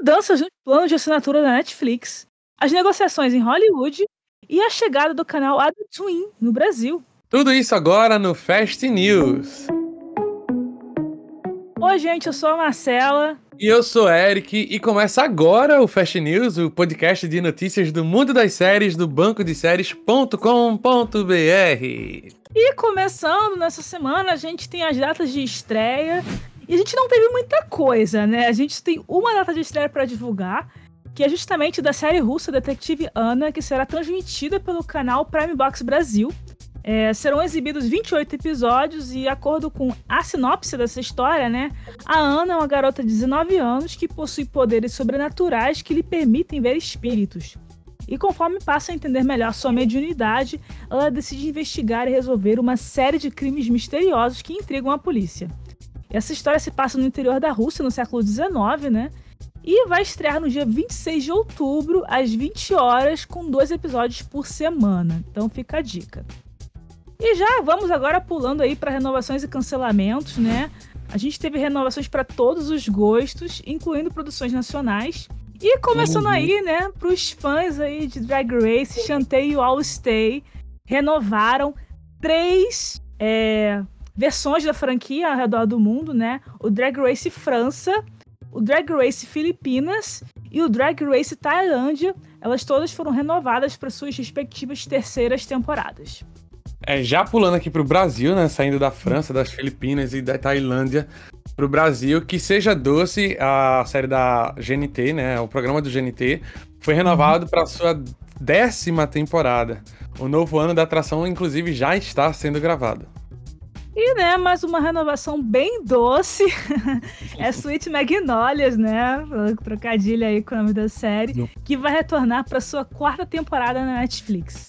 mudanças no plano de assinatura da Netflix, as negociações em Hollywood e a chegada do canal Adult Swim no Brasil. Tudo isso agora no Fast News. Oi, gente, eu sou a Marcela. E eu sou Eric, e começa agora o Fast News, o podcast de notícias do mundo das séries do banco de séries.com.br. E começando nessa semana, a gente tem as datas de estreia. E a gente não teve muita coisa, né? A gente tem uma data de estreia para divulgar, que é justamente da série russa Detetive Ana, que será transmitida pelo canal Prime Box Brasil. É, serão exibidos 28 episódios e, acordo com a sinopse dessa história, né, a Ana é uma garota de 19 anos que possui poderes sobrenaturais que lhe permitem ver espíritos. E conforme passa a entender melhor sua mediunidade, ela decide investigar e resolver uma série de crimes misteriosos que intrigam a polícia. Essa história se passa no interior da Rússia, no século XIX, né? E vai estrear no dia 26 de outubro, às 20 horas, com dois episódios por semana. Então fica a dica. E já vamos agora pulando aí para renovações e cancelamentos, né? A gente teve renovações para todos os gostos, incluindo produções nacionais. E começando uhum. aí, né, para os fãs aí de Drag Race, Chantei e All Stay renovaram três é, versões da franquia ao redor do mundo, né? O Drag Race França, o Drag Race Filipinas e o Drag Race Tailândia. Elas todas foram renovadas para suas respectivas terceiras temporadas. É, já pulando aqui pro Brasil, né? Saindo da França, das Filipinas e da Tailândia pro Brasil, que seja doce a série da GNT, né? O programa do GNT foi renovado para sua décima temporada. O novo ano da atração, inclusive, já está sendo gravado. E, né, mais uma renovação bem doce. é Sweet Magnolias, né? Trocadilho aí com o nome da série. Que vai retornar para sua quarta temporada na Netflix.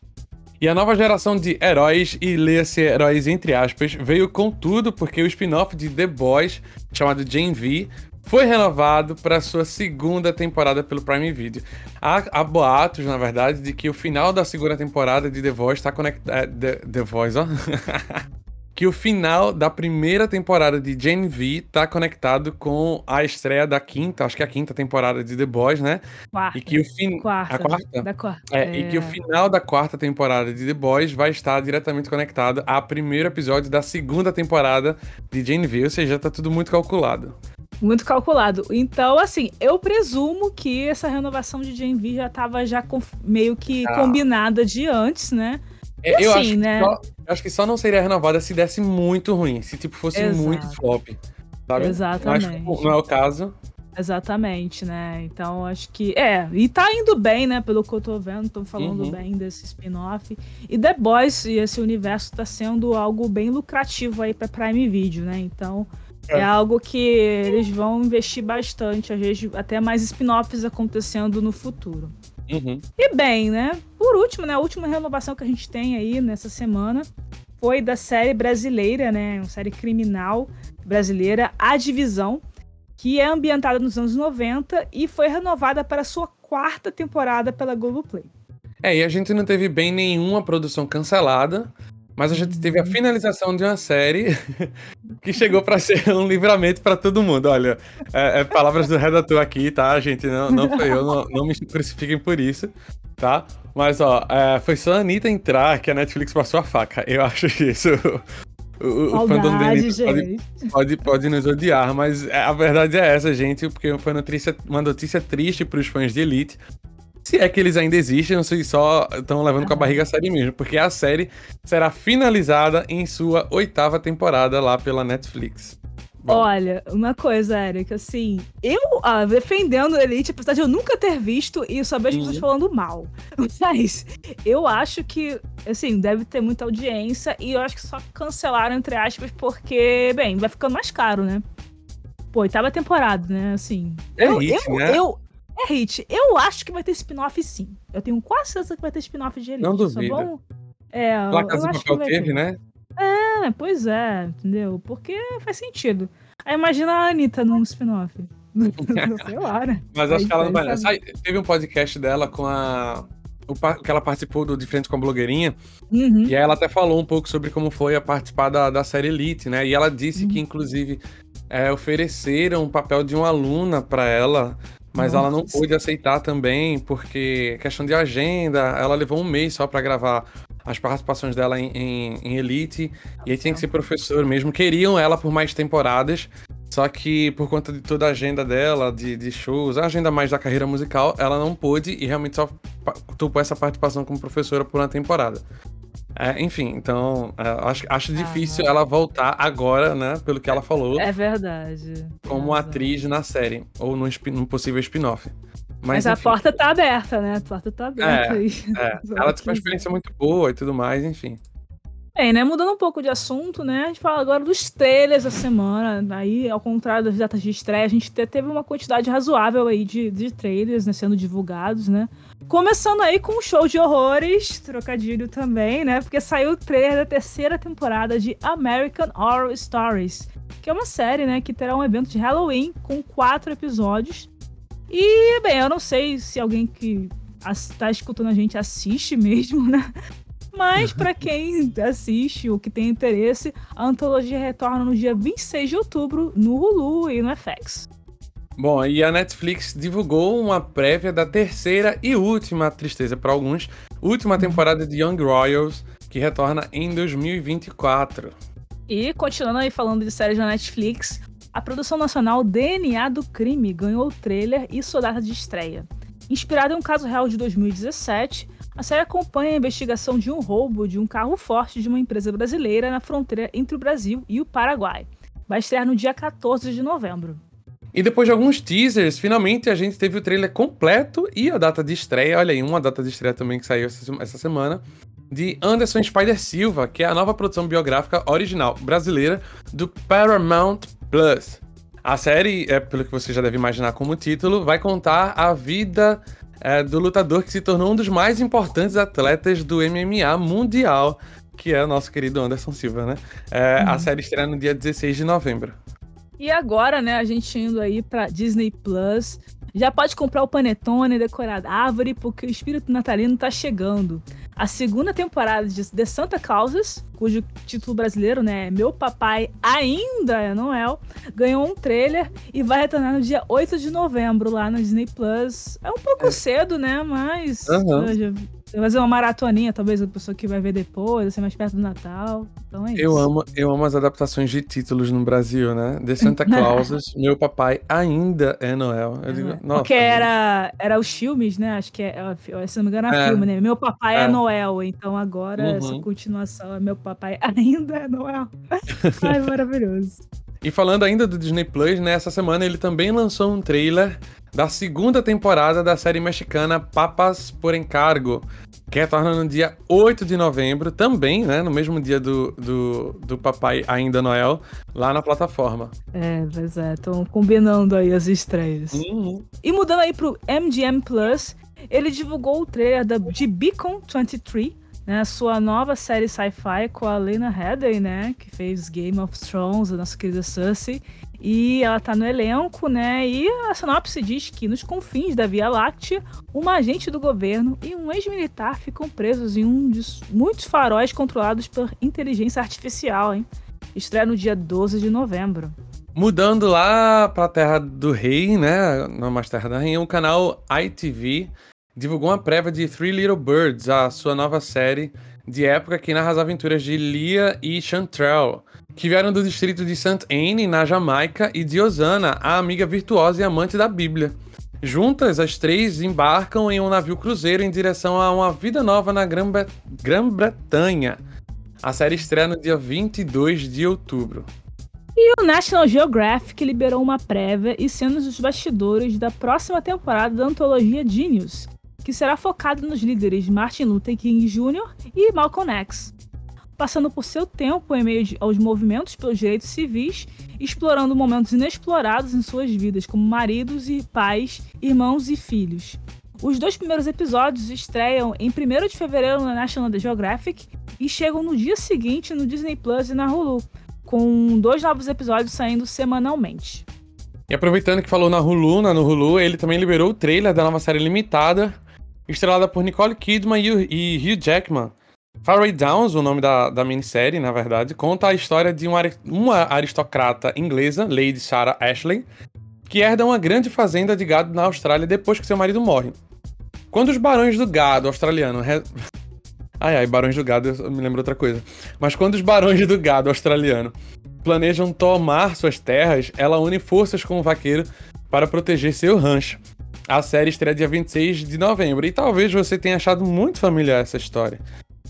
E a nova geração de heróis, e leia-se heróis entre aspas, veio com tudo porque o spin-off de The Boys, chamado Gen V, foi renovado para sua segunda temporada pelo Prime Video. Há, há, boatos, na verdade, de que o final da segunda temporada de The Voice está conectado. É, The, The Voice, ó. que o final da primeira temporada de Gen V tá conectado com a estreia da quinta, acho que é a quinta temporada de The Boys, né? Quarta. E que o fin... quarta. A quarta? Da quarta. É, é... E que o final da quarta temporada de The Boys vai estar diretamente conectado ao primeiro episódio da segunda temporada de Gen V, ou seja, tá tudo muito calculado. Muito calculado. Então, assim, eu presumo que essa renovação de Gen V já estava já meio que ah. combinada de antes, né? É, eu, assim, acho né? só, eu acho que só não seria renovada se desse muito ruim, se tipo fosse Exato. muito flop. Sabe? Exatamente. não é o caso. Exatamente, né? Então acho que. É, e tá indo bem, né? Pelo que eu tô vendo, tô falando uhum. bem desse spin-off. E The Boys e esse universo tá sendo algo bem lucrativo aí pra Prime Video, né? Então é, é algo que eles vão investir bastante, às vezes até mais spin-offs acontecendo no futuro. Uhum. E bem, né? Por último, né? A última renovação que a gente tem aí nessa semana foi da série brasileira, né? Uma série criminal brasileira, A Divisão, que é ambientada nos anos 90 e foi renovada para sua quarta temporada pela Globoplay. É, e a gente não teve bem nenhuma produção cancelada, mas a gente teve a finalização de uma série que chegou para ser um livramento para todo mundo. Olha, é, é, palavras do redator aqui, tá, gente? Não, não foi eu, não, não me crucifiquem por isso, tá? Mas, ó, é, foi só a Anitta entrar que a Netflix passou a faca. Eu acho que isso. O, o fandom dele pode, pode, pode, nos odiar, mas a verdade é essa, gente, porque foi uma notícia, uma notícia triste para os fãs de Elite. Se é que eles ainda existem, não sei só estão levando com a barriga a série mesmo, porque a série será finalizada em sua oitava temporada lá pela Netflix. Bom. Olha, uma coisa, Eric, assim, eu ah, defendendo Elite, apesar de eu nunca ter visto e só vejo pessoas uhum. falando mal. Mas eu acho que, assim, deve ter muita audiência e eu acho que só cancelaram, entre aspas, porque, bem, vai ficando mais caro, né? Pô, oitava temporada, né? Assim. É eu, hit, eu, né? eu, é hit. Eu acho que vai ter spin-off sim. Eu tenho quase certeza que vai ter spin-off de Elite. Não duvido. Bom... É, eu de papel teve, ter. né? É, pois é, entendeu? Porque faz sentido. Aí imagina a Anitta num spin-off. Sei lá, né? Mas acho que ela não vai. Sabe, teve um podcast dela com a. O, que ela participou do De Frente com a Blogueirinha. Uhum. E aí ela até falou um pouco sobre como foi a participar da, da série Elite, né? E ela disse uhum. que, inclusive, é, ofereceram o papel de uma aluna para ela mas Nossa. ela não pôde aceitar também, porque questão de agenda, ela levou um mês só para gravar as participações dela em, em, em, Elite, e aí tinha que ser professor mesmo. Queriam ela por mais temporadas, só que por conta de toda a agenda dela, de, de shows, a agenda mais da carreira musical, ela não pôde e realmente só topou essa participação como professora por uma temporada. É, enfim, então é, acho, acho difícil ela voltar agora, né? Pelo que ela falou. É verdade. Como atriz na série, ou num, num possível spin-off. Mas, Mas a porta tá aberta, né? A porta tá aberta. É, aí. é. ela teve uma experiência muito boa e tudo mais, enfim. Bem, né? Mudando um pouco de assunto, né? A gente fala agora dos trailers da semana. Aí, ao contrário das datas de estreia, a gente teve uma quantidade razoável aí de, de trailers né, sendo divulgados, né? Começando aí com um show de horrores, trocadilho também, né? Porque saiu o trailer da terceira temporada de American Horror Stories, que é uma série, né? Que terá um evento de Halloween com quatro episódios. E, bem, eu não sei se alguém que está escutando a gente assiste mesmo, né? Mas para quem assiste ou que tem interesse, a antologia retorna no dia 26 de outubro no Hulu e no FX. Bom, e a Netflix divulgou uma prévia da terceira e última, tristeza para alguns, última temporada de Young Royals, que retorna em 2024. E continuando aí falando de séries da Netflix, a produção nacional DNA do Crime ganhou o trailer e sua data de estreia. Inspirada em um caso real de 2017, a série acompanha a investigação de um roubo de um carro forte de uma empresa brasileira na fronteira entre o Brasil e o Paraguai. Vai estrear no dia 14 de novembro. E depois de alguns teasers, finalmente a gente teve o trailer completo e a data de estreia. Olha aí, uma data de estreia também que saiu essa semana. De Anderson Spider Silva, que é a nova produção biográfica original brasileira do Paramount Plus. A série, é, pelo que você já deve imaginar como título, vai contar a vida é, do lutador que se tornou um dos mais importantes atletas do MMA mundial, que é o nosso querido Anderson Silva, né? É, uhum. A série estreia no dia 16 de novembro. E agora, né, a gente indo aí pra Disney Plus. Já pode comprar o panetone, decorar a árvore, porque o espírito natalino tá chegando. A segunda temporada de The Santa Clauses, cujo título brasileiro né, é Meu Papai Ainda é Noel, ganhou um trailer e vai retornar no dia 8 de novembro lá no Disney Plus. É um pouco é. cedo, né? Mas. Uhum. Fazer uma maratoninha, talvez a pessoa que vai ver depois, vai ser mais perto do Natal. Então é eu isso. Amo, eu amo as adaptações de títulos no Brasil, né? The Santa Clauses, Meu Papai Ainda é Noel. Eu digo, nossa, Porque era, era os filmes, né? Acho que é, é se não me engano, é, filme, né? Meu Papai é, é Noel. Então agora uhum. essa continuação é Meu Papai Ainda é Noel. Ai, maravilhoso. E falando ainda do Disney Plus, nessa né, semana ele também lançou um trailer da segunda temporada da série mexicana Papas por Encargo, que retorna no dia 8 de novembro, também, né, no mesmo dia do, do, do Papai Ainda Noel, lá na plataforma. É, pois é, estão combinando aí as estreias. Uhum. E mudando aí pro MGM Plus, ele divulgou o trailer da, de Beacon 23, né, sua nova série sci-fi com a Lena Headey, né, que fez Game of Thrones, a nossa querida Cersei, e ela tá no elenco, né? E a sinopse diz que nos confins da Via Láctea, uma agente do governo e um ex-militar ficam presos em um dos muitos faróis controlados por inteligência artificial, hein? Estreia no dia 12 de novembro. Mudando lá pra Terra do Rei, né? Não mais Terra da Rainha, o canal ITV divulgou uma prévia de Three Little Birds, a sua nova série de época que narra as aventuras de Lia e Chantrell que vieram do distrito de St. Anne, na Jamaica, e de Osana, a amiga virtuosa e amante da Bíblia. Juntas, as três embarcam em um navio cruzeiro em direção a uma vida nova na Grã-Bretanha. A série estreia no dia 22 de outubro. E o National Geographic liberou uma prévia e cenas dos bastidores da próxima temporada da antologia Genius, que será focada nos líderes Martin Luther King Jr. e Malcolm X passando por seu tempo em meio aos movimentos pelos direitos civis, explorando momentos inexplorados em suas vidas, como maridos e pais, irmãos e filhos. Os dois primeiros episódios estreiam em 1 de fevereiro na National Geographic e chegam no dia seguinte no Disney Plus e na Hulu, com dois novos episódios saindo semanalmente. E aproveitando que falou na Hulu, na no Hulu, ele também liberou o trailer da nova série limitada, estrelada por Nicole Kidman e Hugh Jackman, Faraway Downs, o nome da, da minissérie, na verdade, conta a história de uma, uma aristocrata inglesa, Lady Sarah Ashley, que herda uma grande fazenda de gado na Austrália depois que seu marido morre. Quando os barões do gado australiano. Re... Ai, ai, barões do gado, eu me lembro outra coisa. Mas quando os barões do gado australiano planejam tomar suas terras, ela une forças com o vaqueiro para proteger seu rancho. A série estreia dia 26 de novembro e talvez você tenha achado muito familiar essa história.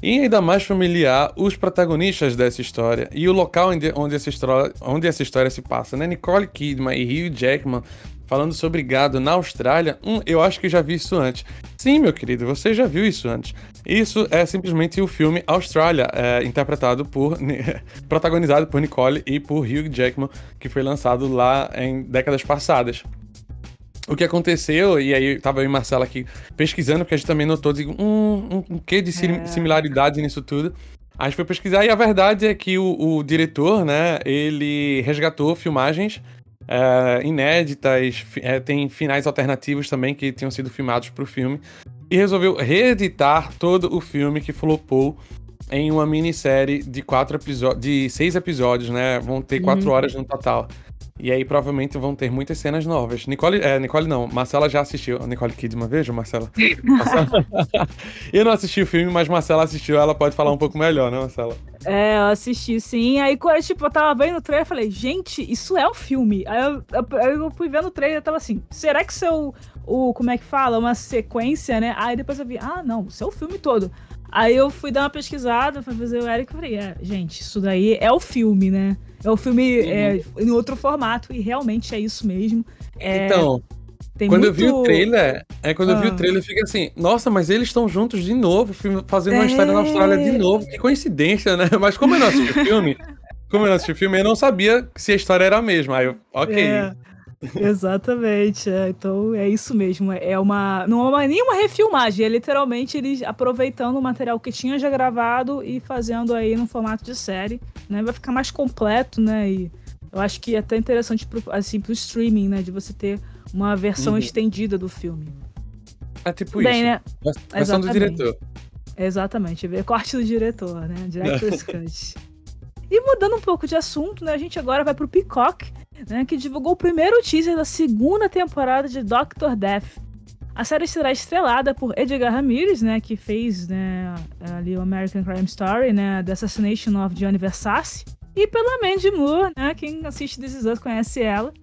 E ainda mais familiar os protagonistas dessa história e o local onde, essa, história, onde essa história se passa, né? Nicole Kidman e Hugh Jackman falando sobre gado na Austrália. Hum, eu acho que já vi isso antes. Sim, meu querido, você já viu isso antes. Isso é simplesmente o filme Austrália, é, interpretado por. protagonizado por Nicole e por Hugh Jackman, que foi lançado lá em décadas passadas o que aconteceu, e aí tava eu e Marcela aqui pesquisando, porque a gente também notou, digo, um, um, um quê de é. similaridade nisso tudo. A gente foi pesquisar e a verdade é que o, o diretor, né, ele resgatou filmagens é, inéditas, é, tem finais alternativos também que tinham sido filmados para o filme, e resolveu reeditar todo o filme que flopou em uma minissérie de quatro episódios, de seis episódios, né? Vão ter quatro uhum. horas no total. E aí provavelmente vão ter muitas cenas novas. Nicole, é, Nicole não, Marcela já assistiu. Nicole Kidman, veja, Marcela. Marcela. eu não assisti o filme, mas Marcela assistiu, ela pode falar um pouco melhor, né, Marcela? É, eu assisti sim. Aí quando tipo, eu tava vendo o trailer, eu falei, gente, isso é o um filme. Aí eu, eu, eu, fui vendo o trailer e tava assim, será que é o, como é que fala? Uma sequência, né? Aí depois eu vi, ah, não, é o filme todo. Aí eu fui dar uma pesquisada pra fazer o Eric e falei, é, gente, isso daí é o filme, né? É o filme uhum. é, em outro formato, e realmente é isso mesmo. É, então, quando muito... eu vi o trailer, é quando ah. eu vi o ah. trailer, fica assim, nossa, mas eles estão juntos de novo, fazendo uma história na Austrália de é. novo. Que coincidência, né? Mas como eu não assisti o filme, como eu não assisti o filme, eu não sabia se a história era a mesma. Aí eu, ok. É. Exatamente, é, então é isso mesmo. É uma. Não é uma, nenhuma refilmagem, é literalmente eles aproveitando o material que tinha já gravado e fazendo aí no formato de série. Né? Vai ficar mais completo, né? E eu acho que é até interessante pro, assim, pro streaming, né? De você ter uma versão uhum. estendida do filme. É tipo Bem, isso. Né? Versão do diretor. Exatamente, ver corte do diretor, né? Director's Cut. E mudando um pouco de assunto, né? A gente agora vai pro Peacock né, que divulgou o primeiro teaser da segunda temporada de Doctor Death. A série será estrelada por Edgar Ramirez, né, que fez né, ali o American Crime Story, né, The Assassination of Gianni Versace, e pela Mandy Moore, né, quem assiste This Is Us conhece ela.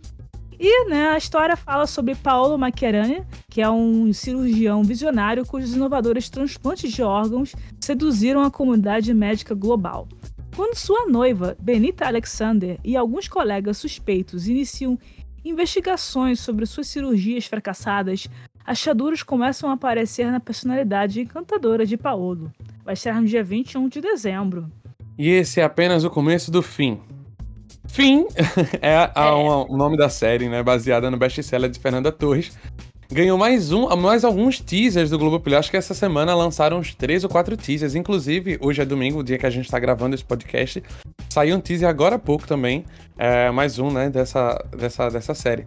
E né, a história fala sobre Paolo Macchiarani, que é um cirurgião visionário cujos inovadores transplantes de órgãos seduziram a comunidade médica global. Quando sua noiva, Benita Alexander, e alguns colegas suspeitos iniciam investigações sobre suas cirurgias fracassadas, achaduras começam a aparecer na personalidade encantadora de Paolo. Vai estar no dia 21 de dezembro. E esse é apenas o começo do fim. Fim é, a, a, é. o nome da série, né? Baseada no best-seller de Fernanda Torres, ganhou mais um, mais alguns teasers do Globoplay. Acho que essa semana lançaram uns três ou quatro teasers. Inclusive, hoje é domingo, o dia que a gente tá gravando esse podcast. Saiu um teaser agora há pouco também. É, mais um, né, dessa, dessa, dessa série.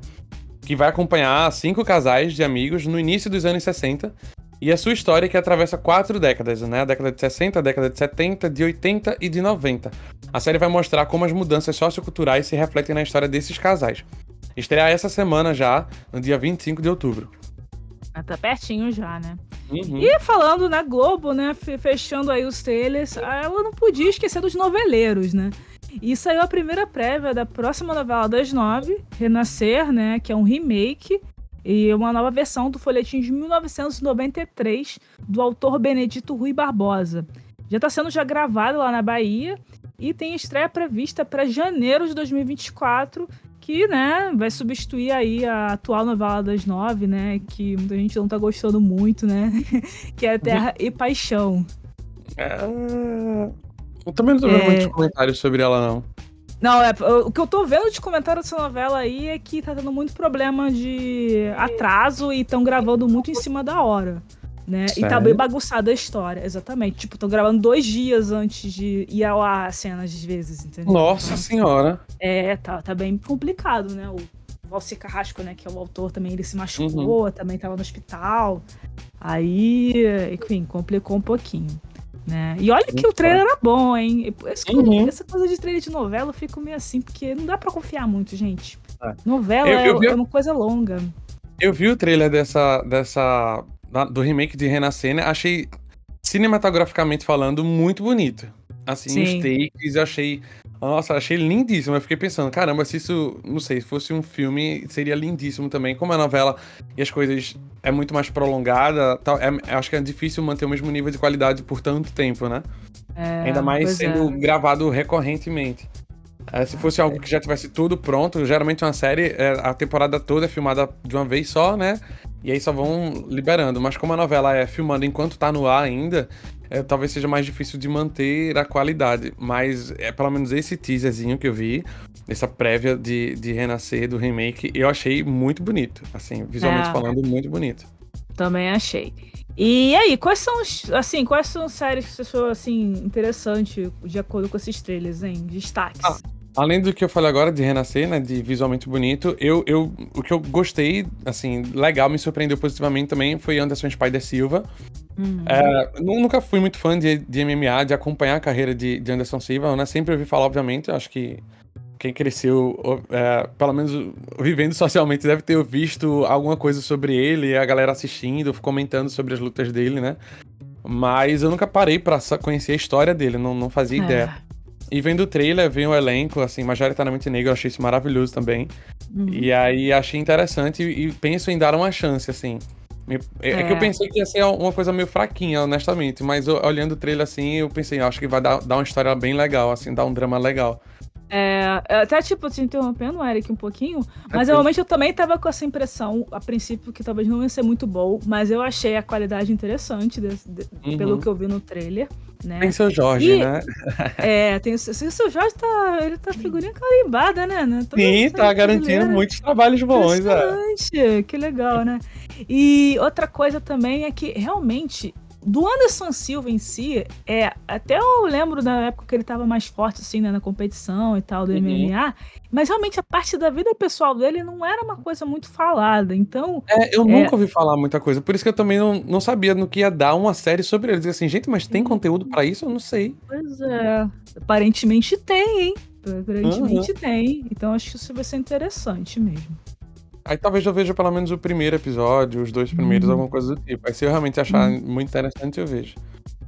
Que vai acompanhar cinco casais de amigos no início dos anos 60. E a sua história que atravessa quatro décadas, né? A década de 60, a década de 70, de 80 e de 90. A série vai mostrar como as mudanças socioculturais se refletem na história desses casais. Estrear essa semana já, no dia 25 de outubro. Ah, tá pertinho já, né? Uhum. E falando na Globo, né? Fechando aí os trailers, ela não podia esquecer dos noveleiros, né? E saiu a primeira prévia da próxima novela das nove, Renascer, né? Que é um remake e uma nova versão do folhetim de 1993 do autor Benedito Rui Barbosa. Já está sendo já gravado lá na Bahia e tem estreia prevista para janeiro de 2024 que, né, vai substituir aí a atual novela das nove, né, que muita gente não tá gostando muito, né, que é Terra e Paixão. É... Eu também não tô vendo é... muitos comentários sobre ela, não. Não, é, o que eu tô vendo de comentário dessa novela aí é que tá tendo muito problema de atraso e estão gravando muito em cima da hora né? Sério? E tá bem bagunçada a história, exatamente. Tipo, tô gravando dois dias antes de ir ao ar a cena, às vezes, entendeu? Nossa senhora! É, tá, tá bem complicado, né? O Valci Carrasco, né, que é o autor também, ele se machucou, uhum. também tava no hospital. Aí, enfim, complicou um pouquinho. Né? E olha que o trailer era bom, hein? Essa, uhum. essa coisa de trailer de novela eu fico meio assim, porque não dá para confiar muito, gente. É. Novela eu, eu vi... é uma coisa longa. Eu vi o trailer dessa, dessa do remake de Renascer, né? Achei cinematograficamente falando muito bonito. Assim, Sim. os takes eu achei nossa, achei lindíssimo. Eu fiquei pensando, caramba, se isso, não sei, se fosse um filme, seria lindíssimo também. Como a novela e as coisas é muito mais prolongada, tal, é, acho que é difícil manter o mesmo nível de qualidade por tanto tempo, né? É, Ainda mais sendo é. gravado recorrentemente. É, se fosse algo que já tivesse tudo pronto, geralmente uma série, é, a temporada toda é filmada de uma vez só, né? E aí só vão liberando. Mas como a novela é filmando enquanto tá no ar ainda, é, talvez seja mais difícil de manter a qualidade. Mas é pelo menos esse teaserzinho que eu vi, essa prévia de, de renascer do remake, eu achei muito bonito. Assim, visualmente é. falando, muito bonito. Também achei. E aí, quais são os, assim, quais são as séries que você achou assim interessante de acordo com esses trailers, hein? Destaques. Ah, além do que eu falei agora de renascer, né, de visualmente bonito, eu, eu o que eu gostei, assim, legal, me surpreendeu positivamente também foi Anderson Spider Silva. Uhum. É, nunca fui muito fã de, de MMA, de acompanhar a carreira de, de Anderson Silva, né? Sempre ouvi falar, obviamente, acho que quem cresceu, é, pelo menos vivendo socialmente, deve ter visto alguma coisa sobre ele, a galera assistindo, comentando sobre as lutas dele, né? Mas eu nunca parei para conhecer a história dele, não, não fazia é. ideia. E vendo o trailer, vendo o elenco, assim, majoritariamente negro, eu achei isso maravilhoso também. Uhum. E aí achei interessante e, e penso em dar uma chance, assim. É, é, que eu é. pensei que ia ser uma coisa meio fraquinha, honestamente, mas olhando o trailer assim, eu pensei, acho que vai dar, dar uma história bem legal, assim, dar um drama legal. É, até, tipo, te interrompendo, Eric, um pouquinho, mas é realmente eu também tava com essa impressão, a princípio, que talvez não ia ser muito bom, mas eu achei a qualidade interessante, de, de, uhum. pelo que eu vi no trailer. Né? Tem seu Jorge, e, né? É, tem o seu Jorge tá. Ele tá figurinha carimbada, né? né? Sim, tá garantindo muitos trabalhos bons, é. Que legal, né? E outra coisa também é que realmente do Anderson Silva em si, é, até eu lembro da época que ele tava mais forte, assim, né, na competição e tal, do uhum. MMA, mas realmente a parte da vida pessoal dele não era uma coisa muito falada, então... É, eu é... nunca ouvi falar muita coisa, por isso que eu também não, não sabia no que ia dar uma série sobre ele. Dizer assim, gente, mas tem conteúdo para isso? Eu não sei. Pois é, aparentemente tem, hein? Aparentemente uhum. tem, então acho que isso vai ser interessante mesmo. Aí talvez eu veja pelo menos o primeiro episódio, os dois primeiros, uhum. alguma coisa do tipo. Aí se eu realmente achar uhum. muito interessante, eu vejo.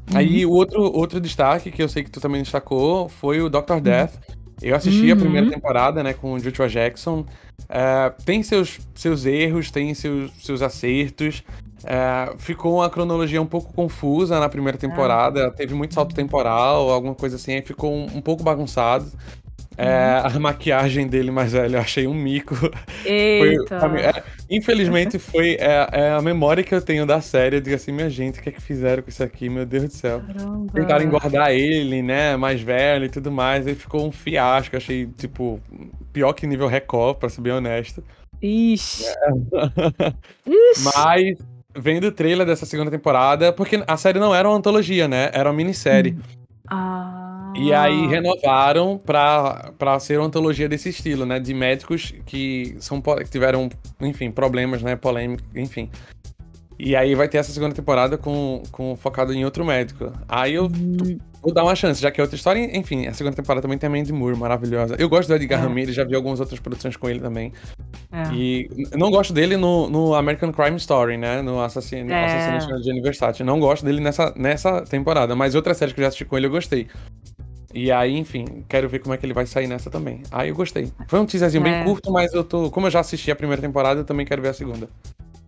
Uhum. Aí o outro, outro destaque que eu sei que tu também destacou foi o Doctor uhum. Death. Eu assisti a primeira uhum. temporada, né, com o Joshua Jackson. Uh, tem seus, seus erros, tem seus, seus acertos. Uh, ficou uma cronologia um pouco confusa na primeira temporada. Teve muito salto temporal, alguma coisa assim, aí ficou um, um pouco bagunçado. É, a maquiagem dele mais velho, eu achei um mico. Eita. Foi, é, infelizmente, foi é, é, a memória que eu tenho da série. Eu digo assim, minha gente, o que é que fizeram com isso aqui? Meu Deus do céu. Caramba. Tentaram engordar ele, né? Mais velho e tudo mais. Aí ficou um fiasco. Achei, tipo, pior que nível Record, pra ser bem honesto. Ixi. É. Ixi. Mas, vendo o trailer dessa segunda temporada, porque a série não era uma antologia, né? Era uma minissérie. Hum. Ah. E aí renovaram pra, pra ser uma antologia desse estilo, né? De médicos que são que tiveram, enfim, problemas, né? Polêmicos, enfim. E aí vai ter essa segunda temporada com, com focado em outro médico. Aí eu hum. vou dar uma chance, já que é outra história. Enfim, a segunda temporada também tem a Mandy Moore, maravilhosa. Eu gosto do Edgar é. Ramirez, já vi algumas outras produções com ele também. É. E não gosto dele no, no American Crime Story, né? No Assassino, é. Assassinato de Aniversário. Não gosto dele nessa, nessa temporada, mas outras séries que eu já assisti com ele eu gostei. E aí, enfim, quero ver como é que ele vai sair nessa também. Aí eu gostei. Foi um teaserzinho bem é. curto, mas eu tô. Como eu já assisti a primeira temporada, eu também quero ver a segunda.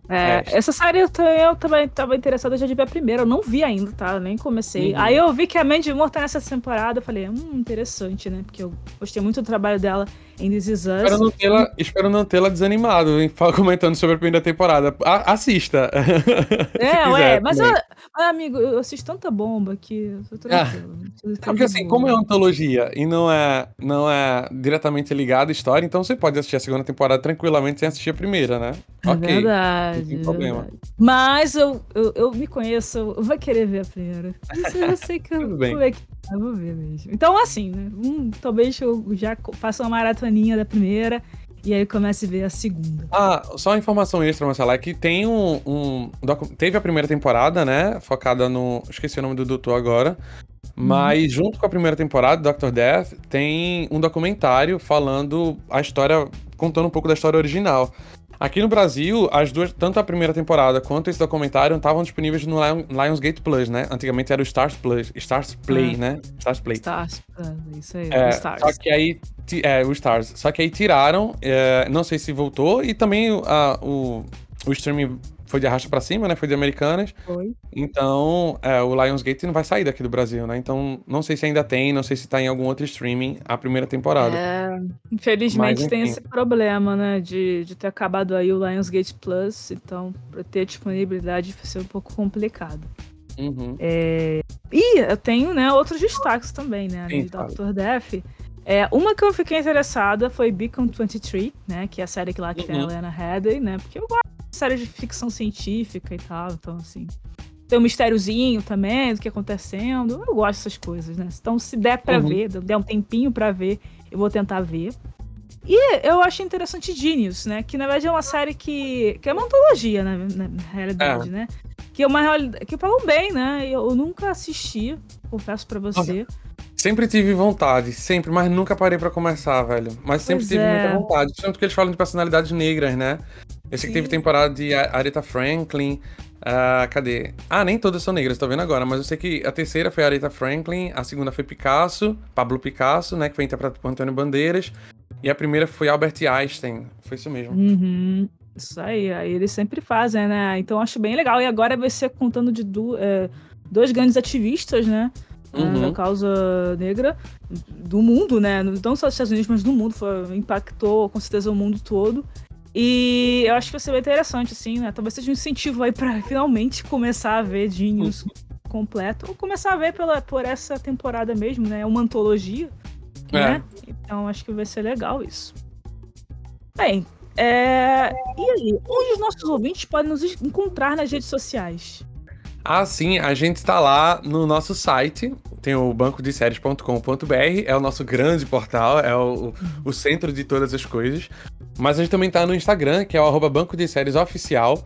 É, é, essa série eu, eu também tava interessada já de ver a primeira. Eu não vi ainda, tá? Eu nem comecei. Uhum. Aí eu vi que a Mandy Moore tá nessa temporada. Eu falei, hum, interessante, né? Porque eu gostei muito do trabalho dela em This Is Us. Espero não tê-la, espero não tê-la desanimado hein? comentando sobre a primeira temporada. A, assista. É, ué, mas, eu, amigo, eu assisto tanta bomba que eu tô ah, Porque assim, como é uma antologia e não é, não é diretamente ligado à história, então você pode assistir a segunda temporada tranquilamente sem assistir a primeira, né? É ok. Verdade. Não tem problema. Verdade. Mas eu, eu, eu, me conheço, eu vou querer ver a primeira. Eu sei que eu, Tudo bem. É que, eu vou ver mesmo. Então, assim, né? Hum, talvez eu já faça uma maratoninha da primeira e aí comece a ver a segunda. Ah, só uma informação extra, Marcela, é que tem um, um, Teve a primeira temporada, né? Focada no. Esqueci o nome do doutor agora. Mas junto com a primeira temporada, Doctor Death, tem um documentário falando a história, contando um pouco da história original. Aqui no Brasil, as duas, tanto a primeira temporada quanto esse documentário estavam disponíveis no Lion, Lionsgate Plus, né? Antigamente era o Stars Plus, Stars Play, Ah. né? Stars Play. Stars, isso aí, É, Stars. Só que aí. É, o Stars. Só que aí tiraram. é, não sei se voltou. E também o- a- o, o streaming foi de arrasta pra cima, né? Foi de Americanas. Foi. Então, é, o Lionsgate não vai sair daqui do Brasil, né? Então, não sei se ainda tem, não sei se tá em algum outro streaming a primeira temporada. É, infelizmente Mas, tem esse problema, né? De, de ter acabado aí o Lionsgate Plus, então pra ter disponibilidade vai ser um pouco complicado. Uhum. E eu tenho, né, outros destaques também, né? Sim, fala. Dr. Death. É, uma que eu fiquei interessada foi Beacon 23, né? Que é a série que lá que tem a Uhum. Helena Headey, né? Porque eu gosto séries de ficção científica e tal, então assim. Tem um mistériozinho também do que acontecendo. Eu gosto dessas coisas, né? Então, se der pra Uhum. ver, der um tempinho pra ver, eu vou tentar ver. E eu achei interessante Genius, né? Que na verdade é uma série que, que é uma antologia, né? na, na realidade, É. né? Que é uma realidade. Que falam bem, né? Eu, eu nunca assisti, confesso pra você. Sempre tive vontade, sempre, mas nunca parei pra começar, velho. Mas sempre Pois tive é. muita vontade. Tanto que eles falam de personalidades negras, né? Eu sei que teve temporada de Aretha Franklin. ah, cadê? Ah, nem todas são negras, tô vendo agora. Mas eu sei que a terceira foi Aretha Franklin, a segunda foi Picasso, Pablo Picasso, né? Que foi interpretado por Antônio Bandeiras. E a primeira foi Albert Einstein. Foi isso mesmo. Uhum. Isso aí, aí eles sempre fazem, né? Então acho bem legal. E agora vai ser contando de é, dois grandes ativistas, né? é, Uhum. Da causa negra do mundo, né? Não só dos Estados Unidos, mas do mundo. Foi, impactou com certeza o mundo todo. E eu acho que vai ser bem interessante, assim, né? Talvez seja um incentivo aí pra finalmente começar a ver Genius completo. Ou começar a ver pela, por essa temporada mesmo, né? É uma antologia, É. né? Então acho que vai ser legal isso. Bem, é... e aí? Onde os nossos ouvintes podem nos encontrar nas redes sociais? Ah, sim, a gente está lá no nosso site, tem o bancodeséries.com.br, é o nosso grande portal, é o, o centro de todas as coisas. Mas a gente também tá no Instagram, que é o arroba Banco de Séries Oficial.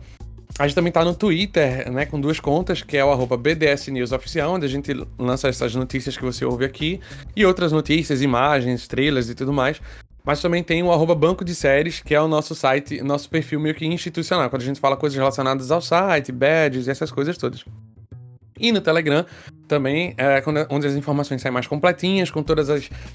A gente também tá no Twitter, né, com duas contas, que é o arroba BDS News Oficial, onde a gente lança essas notícias que você ouve aqui, e outras notícias, imagens, trailers e tudo mais. Mas também tem o arroba Banco de Séries, que é o nosso site, nosso perfil meio que institucional, quando a gente fala coisas relacionadas ao site, badges e essas coisas todas. E no Telegram também, é quando- onde as informações saem mais completinhas, com todos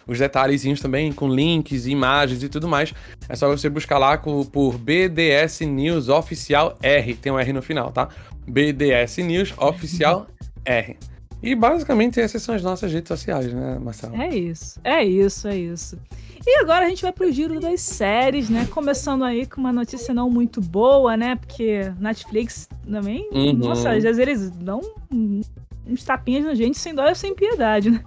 os detalhezinhos também, com links, imagens e tudo mais. É só você buscar lá por BDS News Oficial R. Tem um R no final, tá? BDS News Oficial R. E basicamente essas são as nossas redes sociais, né, Marcelo? É isso, é isso, é isso. E agora a gente vai pro giro das séries, né? Começando aí com uma notícia não muito boa, né? Porque Netflix também, Uhum. nossa, às vezes eles dão uns tapinhas na gente sem dó e sem piedade, né?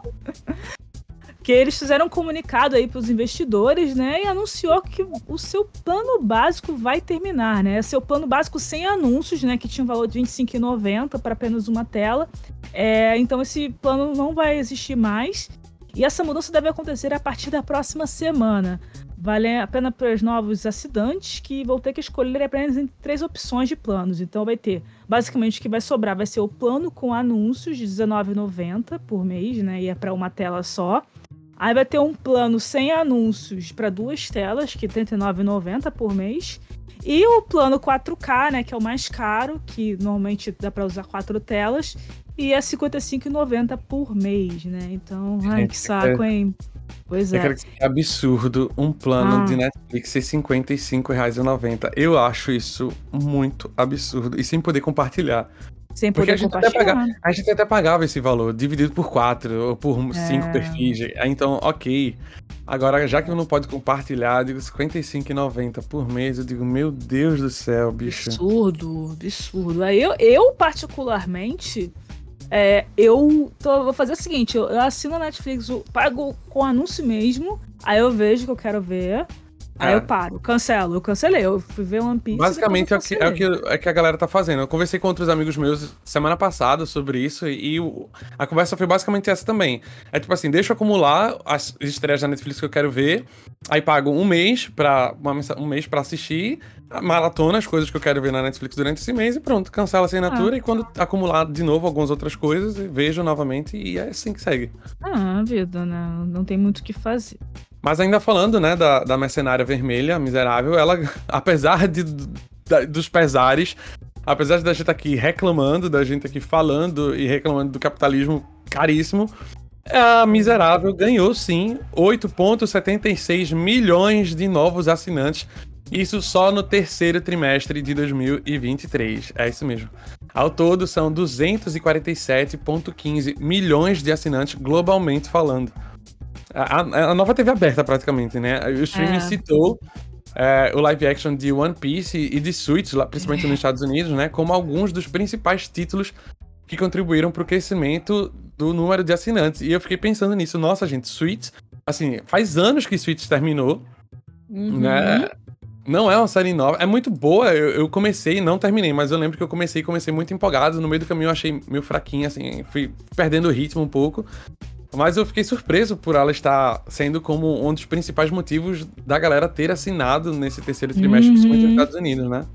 Que eles fizeram um comunicado aí para os investidores, né? E anunciou que o seu plano básico vai terminar, né? Seu plano básico sem anúncios, né? Que tinha um valor de R$ 25,90 para apenas uma tela. É, então esse plano não vai existir mais. E essa mudança deve acontecer a partir da próxima semana. Vale a pena para os novos assinantes que vão ter que escolher apenas entre três opções de planos. Então vai ter, basicamente, o que vai sobrar vai ser o plano com anúncios de R$19,90 por mês, né? E é para uma tela só. Aí vai ter um plano sem anúncios para duas telas, que é R$ 39,90 por mês. E o plano 4K, né, que é o mais caro, que normalmente dá para usar quatro telas, e é R$ 55,90 por mês, né? Então, ai, Gente, que saco, hein? Pois Eu é. quero que seja absurdo um plano Ah. de Netflix ser R$ 55,90. Eu acho isso muito absurdo. E sem poder compartilhar. Sem Porque poder a gente, até compartilhar. paga, a gente até pagava esse valor, dividido por quatro ou por cinco É. perfis. Então, ok. Agora, já que eu não pode compartilhar, digo R$ 55,90 por mês. Eu digo, meu Deus do céu, bicho. Absurdo, absurdo. Eu, eu particularmente, é, eu tô- vou fazer o seguinte: eu, eu assino a Netflix, eu pago com anúncio mesmo, aí eu vejo o que eu quero ver. Aí eu paro, cancelo, eu cancelei. Eu fui ver One Piece. Basicamente é o, que, é, o que, é que a galera tá fazendo. Eu conversei com outros amigos meus semana passada sobre isso e o, a conversa foi basicamente essa também. É tipo assim, deixa eu acumular as estreias da Netflix que eu quero ver, aí pago um mês pra, uma, um mês pra assistir, maratona as coisas que eu quero ver na Netflix durante esse mês e pronto, cancela a assinatura ah. e quando acumular de novo algumas outras coisas, vejo novamente e é assim que segue. Ah, vida, né? Não tem muito o que fazer. Mas ainda falando, né, da, da mercenária vermelha, miserável, ela, apesar de, da, dos pesares, apesar de a gente aqui reclamando, da gente aqui falando e reclamando do capitalismo caríssimo, a miserável ganhou sim 8,76 milhões de novos assinantes. Isso só no terceiro trimestre de 2023. É isso mesmo. Ao todo, são 247,15 milhões de assinantes globalmente falando. A, a, nova TV aberta, praticamente, né? O streaming é. citou é, o live action de One Piece e de Suits, principalmente nos Estados Unidos, né? Como alguns dos principais títulos que contribuíram para o crescimento do número de assinantes. E eu fiquei pensando nisso. Nossa, gente, Suits... Assim, faz anos que Suits terminou, uhum. né? Não é uma série nova. É muito boa. Eu, eu comecei, não terminei, mas eu lembro que eu comecei comecei muito empolgado. No meio do caminho eu achei meio fraquinho, assim. Fui perdendo o ritmo um pouco. Mas eu fiquei surpreso por ela estar sendo como um dos principais motivos da galera ter assinado nesse terceiro trimestre, uhum. principalmente nos Estados Unidos, né?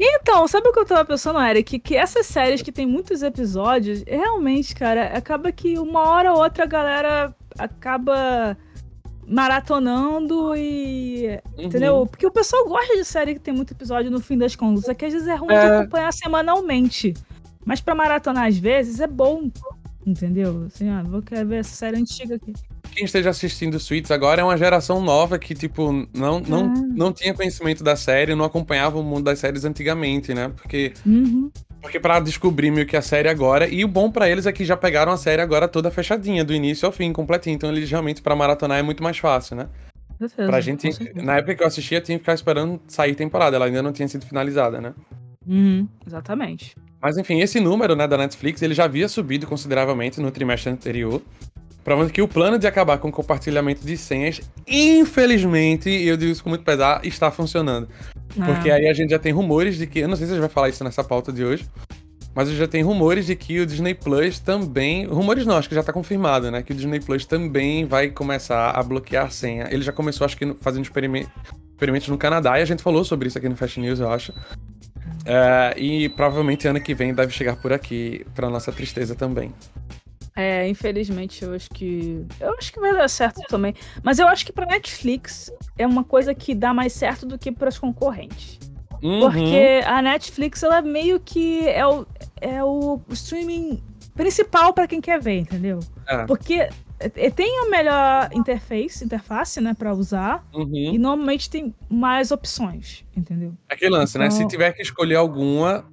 Então, sabe o que eu tava pensando, Eric? Que essas séries que tem muitos episódios, realmente, cara, acaba que uma hora ou outra a galera acaba maratonando e. Uhum. Entendeu? Porque o pessoal gosta de série que tem muito episódio no fim das contas. É que às vezes é ruim é... de acompanhar semanalmente. Mas para maratonar às vezes é bom. Entendeu? Assim, ah, vou querer ver essa série antiga aqui. Quem esteja assistindo Suits agora é uma geração nova que, tipo, não, não, ah. não tinha conhecimento da série, não acompanhava o mundo das séries antigamente, né? Porque. Uhum. Porque para descobrir meio que a série agora, e o bom para eles é que já pegaram a série agora toda fechadinha, do início ao fim, completinha. Então eles realmente, para maratonar, é muito mais fácil, né? Certeza, pra gente, na época que eu assistia, tinha que ficar esperando sair temporada, ela ainda não tinha sido finalizada, né? Uhum, exatamente. Mas enfim, esse número né, da Netflix ele já havia subido consideravelmente no trimestre anterior, provando que o plano de acabar com o compartilhamento de senhas, infelizmente, e eu digo isso com muito pesar, está funcionando. Ah. Porque aí a gente já tem rumores de que. Eu não sei se a gente vai falar isso nessa pauta de hoje. Mas já tem rumores de que o Disney Plus também. Rumores não, acho que já está confirmado, né? Que o Disney Plus também vai começar a bloquear a senha. Ele já começou, acho que, fazendo experimentos no Canadá, e a gente falou sobre isso aqui no Fast News, eu acho. É, e provavelmente ano que vem deve chegar por aqui, para nossa tristeza também. É, infelizmente eu acho que. Eu acho que vai dar certo também. Mas eu acho que pra Netflix é uma coisa que dá mais certo do que pras concorrentes. Uhum. Porque a Netflix, ela meio que é o, é o streaming principal para quem quer ver, entendeu? É. Porque tem a melhor interface, interface, né, para usar. Uhum. E normalmente tem mais opções, entendeu? Aquele lance, então... né? Se então tiver que escolher alguma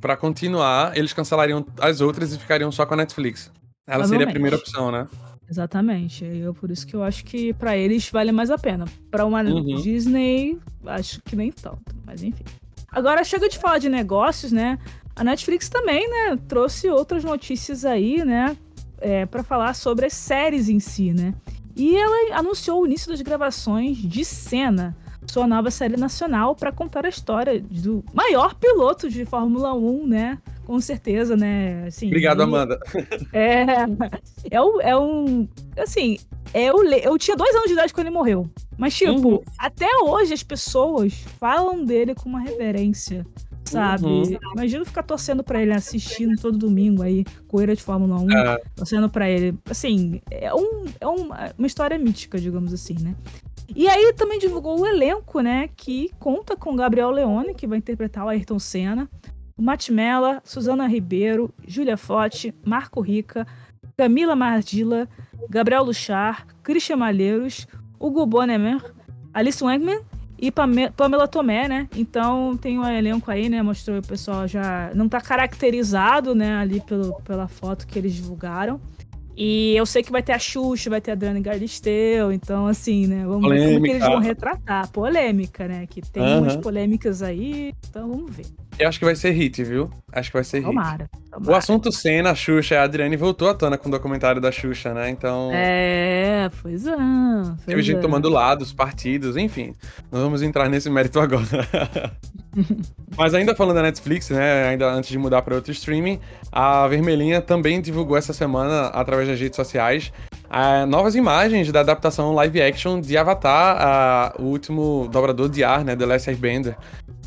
para continuar, eles cancelariam as outras e ficariam só com a Netflix. Ela seria a primeira opção, né? Exatamente. Eu, por isso que eu acho que para eles vale mais a pena. Para uma uhum. Disney, acho que nem tanto, mas enfim. Agora chega de falar de negócios, né? A Netflix também, né, trouxe outras notícias aí, né, é, para falar sobre as séries em si, né? E ela anunciou o início das gravações de Cena, sua nova série nacional, para contar a história do maior piloto de Fórmula 1, né? Com certeza, né? Assim, Obrigado, Amanda. É, é, um, é um. Assim, eu, eu tinha dois anos de idade quando ele morreu. Mas, tipo, uhum. até hoje as pessoas falam dele com uma reverência sabe? Uhum. Imagina ficar torcendo para ele, assistindo todo domingo aí, corrida de Fórmula 1, é. torcendo para ele. Assim, é, um, é uma, uma história mítica, digamos assim, né? E aí também divulgou o elenco, né? Que conta com Gabriel Leone, que vai interpretar o Ayrton Senna, o Matimela, Suzana Ribeiro, Júlia Fotti, Marco Rica, Camila Mardila, Gabriel Luchar, Christian Malheiros, Hugo Bonemer, Alice Wegman e Pamela Tomé, né? Então tem um elenco aí, né? Mostrou o pessoal já não tá caracterizado, né? Ali pelo, pela foto que eles divulgaram. E eu sei que vai ter a Xuxa, vai ter a Dani Galisteu, então assim, né? Vamos Polêmica. ver como que eles vão retratar. Polêmica, né? Que tem uhum. umas polêmicas aí, então vamos ver. Eu acho que vai ser hit, viu? Acho que vai ser tomara, hit. Tomara, O assunto cena, Xuxa, a Adriane voltou à tona com o documentário da Xuxa, né? Então. É, pois é. Pois Teve gente é. tomando lados, partidos, enfim. Não vamos entrar nesse mérito agora. Mas ainda falando da Netflix, né? Ainda antes de mudar para outro streaming, a Vermelhinha também divulgou essa semana, através das redes sociais, ah, novas imagens da adaptação live action de Avatar, ah, o último dobrador de ar, né? The Last Airbender.